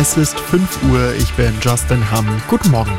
Es ist 5 Uhr, ich bin Justin Hamm. Guten Morgen.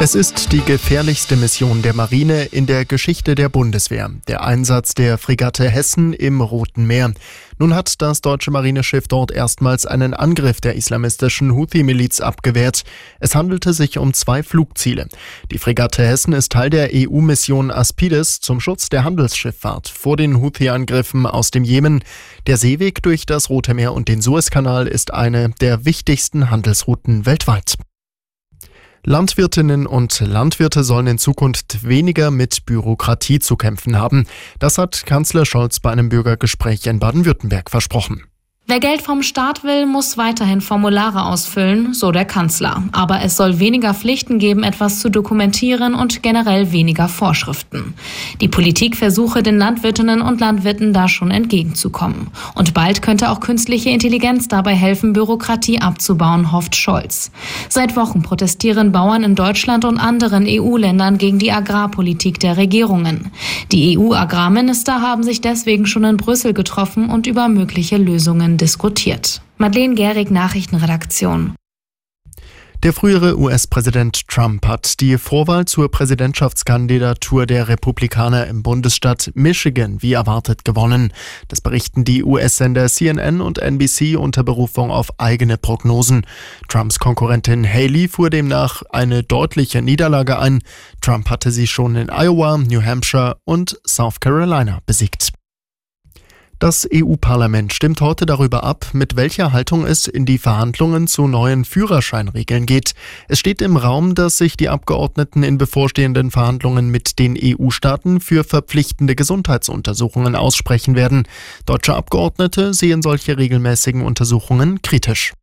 Es ist die gefährlichste Mission der Marine in der Geschichte der Bundeswehr, der Einsatz der Fregatte Hessen im Roten Meer. Nun hat das deutsche Marineschiff dort erstmals einen Angriff der islamistischen Houthi-Miliz abgewehrt. Es handelte sich um zwei Flugziele. Die Fregatte Hessen ist Teil der EU-Mission Aspides zum Schutz der Handelsschifffahrt vor den Houthi-Angriffen aus dem Jemen. Der Seeweg durch das Rote Meer und den Suezkanal ist eine der wichtigsten Handelsrouten weltweit. Landwirtinnen und Landwirte sollen in Zukunft weniger mit Bürokratie zu kämpfen haben. Das hat Kanzler Scholz bei einem Bürgergespräch in Baden-Württemberg versprochen. Wer Geld vom Staat will, muss weiterhin Formulare ausfüllen, so der Kanzler. Aber es soll weniger Pflichten geben, etwas zu dokumentieren und generell weniger Vorschriften. Die Politik versuche den Landwirtinnen und Landwirten da schon entgegenzukommen. Und bald könnte auch künstliche Intelligenz dabei helfen, Bürokratie abzubauen, hofft Scholz. Seit Wochen protestieren Bauern in Deutschland und anderen EU-Ländern gegen die Agrarpolitik der Regierungen. Die EU-Agrarminister haben sich deswegen schon in Brüssel getroffen und über mögliche Lösungen diskutiert. Madeleine Gehrig, Nachrichtenredaktion. Der frühere US-Präsident Trump hat die Vorwahl zur Präsidentschaftskandidatur der Republikaner im Bundesstaat Michigan wie erwartet gewonnen. Das berichten die US-Sender CNN und NBC unter Berufung auf eigene Prognosen. Trumps Konkurrentin Haley fuhr demnach eine deutliche Niederlage ein. Trump hatte sie schon in Iowa, New Hampshire und South Carolina besiegt. Das EU-Parlament stimmt heute darüber ab, mit welcher Haltung es in die Verhandlungen zu neuen Führerscheinregeln geht. Es steht im Raum, dass sich die Abgeordneten in bevorstehenden Verhandlungen mit den EU-Staaten für verpflichtende Gesundheitsuntersuchungen aussprechen werden. Deutsche Abgeordnete sehen solche regelmäßigen Untersuchungen kritisch.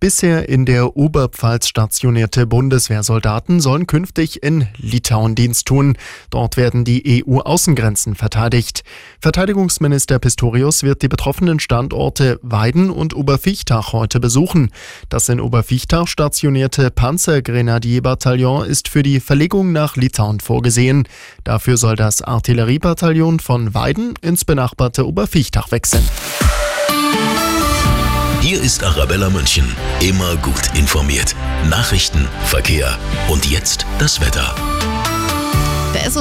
Bisher in der Oberpfalz stationierte Bundeswehrsoldaten sollen künftig in Litauen Dienst tun. Dort werden die EU-Außengrenzen verteidigt. Verteidigungsminister Pistorius wird die betroffenen Standorte Weiden und Oberfichtach heute besuchen. Das in Oberfichtach stationierte Panzergrenadierbataillon ist für die Verlegung nach Litauen vorgesehen. Dafür soll das Artilleriebataillon von Weiden ins benachbarte Oberfichtach wechseln. Hier ist Arabella München. Immer gut informiert. Nachrichten, Verkehr und jetzt das Wetter.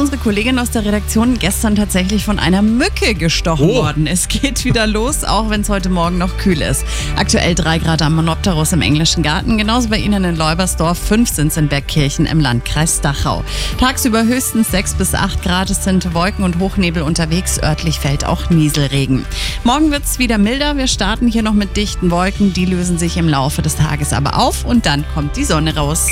Unsere Kollegin aus der Redaktion gestern tatsächlich von einer Mücke gestochen oh. worden. Es geht wieder los, auch wenn es heute Morgen noch kühl ist. Aktuell 3 Grad am Monopterus im englischen Garten, genauso bei Ihnen in Leubersdorf, 5 sind es in Bergkirchen im Landkreis Dachau. Tagsüber höchstens 6 bis 8 Grad, es sind Wolken und Hochnebel unterwegs, örtlich fällt auch Nieselregen. Morgen wird es wieder milder, wir starten hier noch mit dichten Wolken, die lösen sich im Laufe des Tages aber auf und dann kommt die Sonne raus.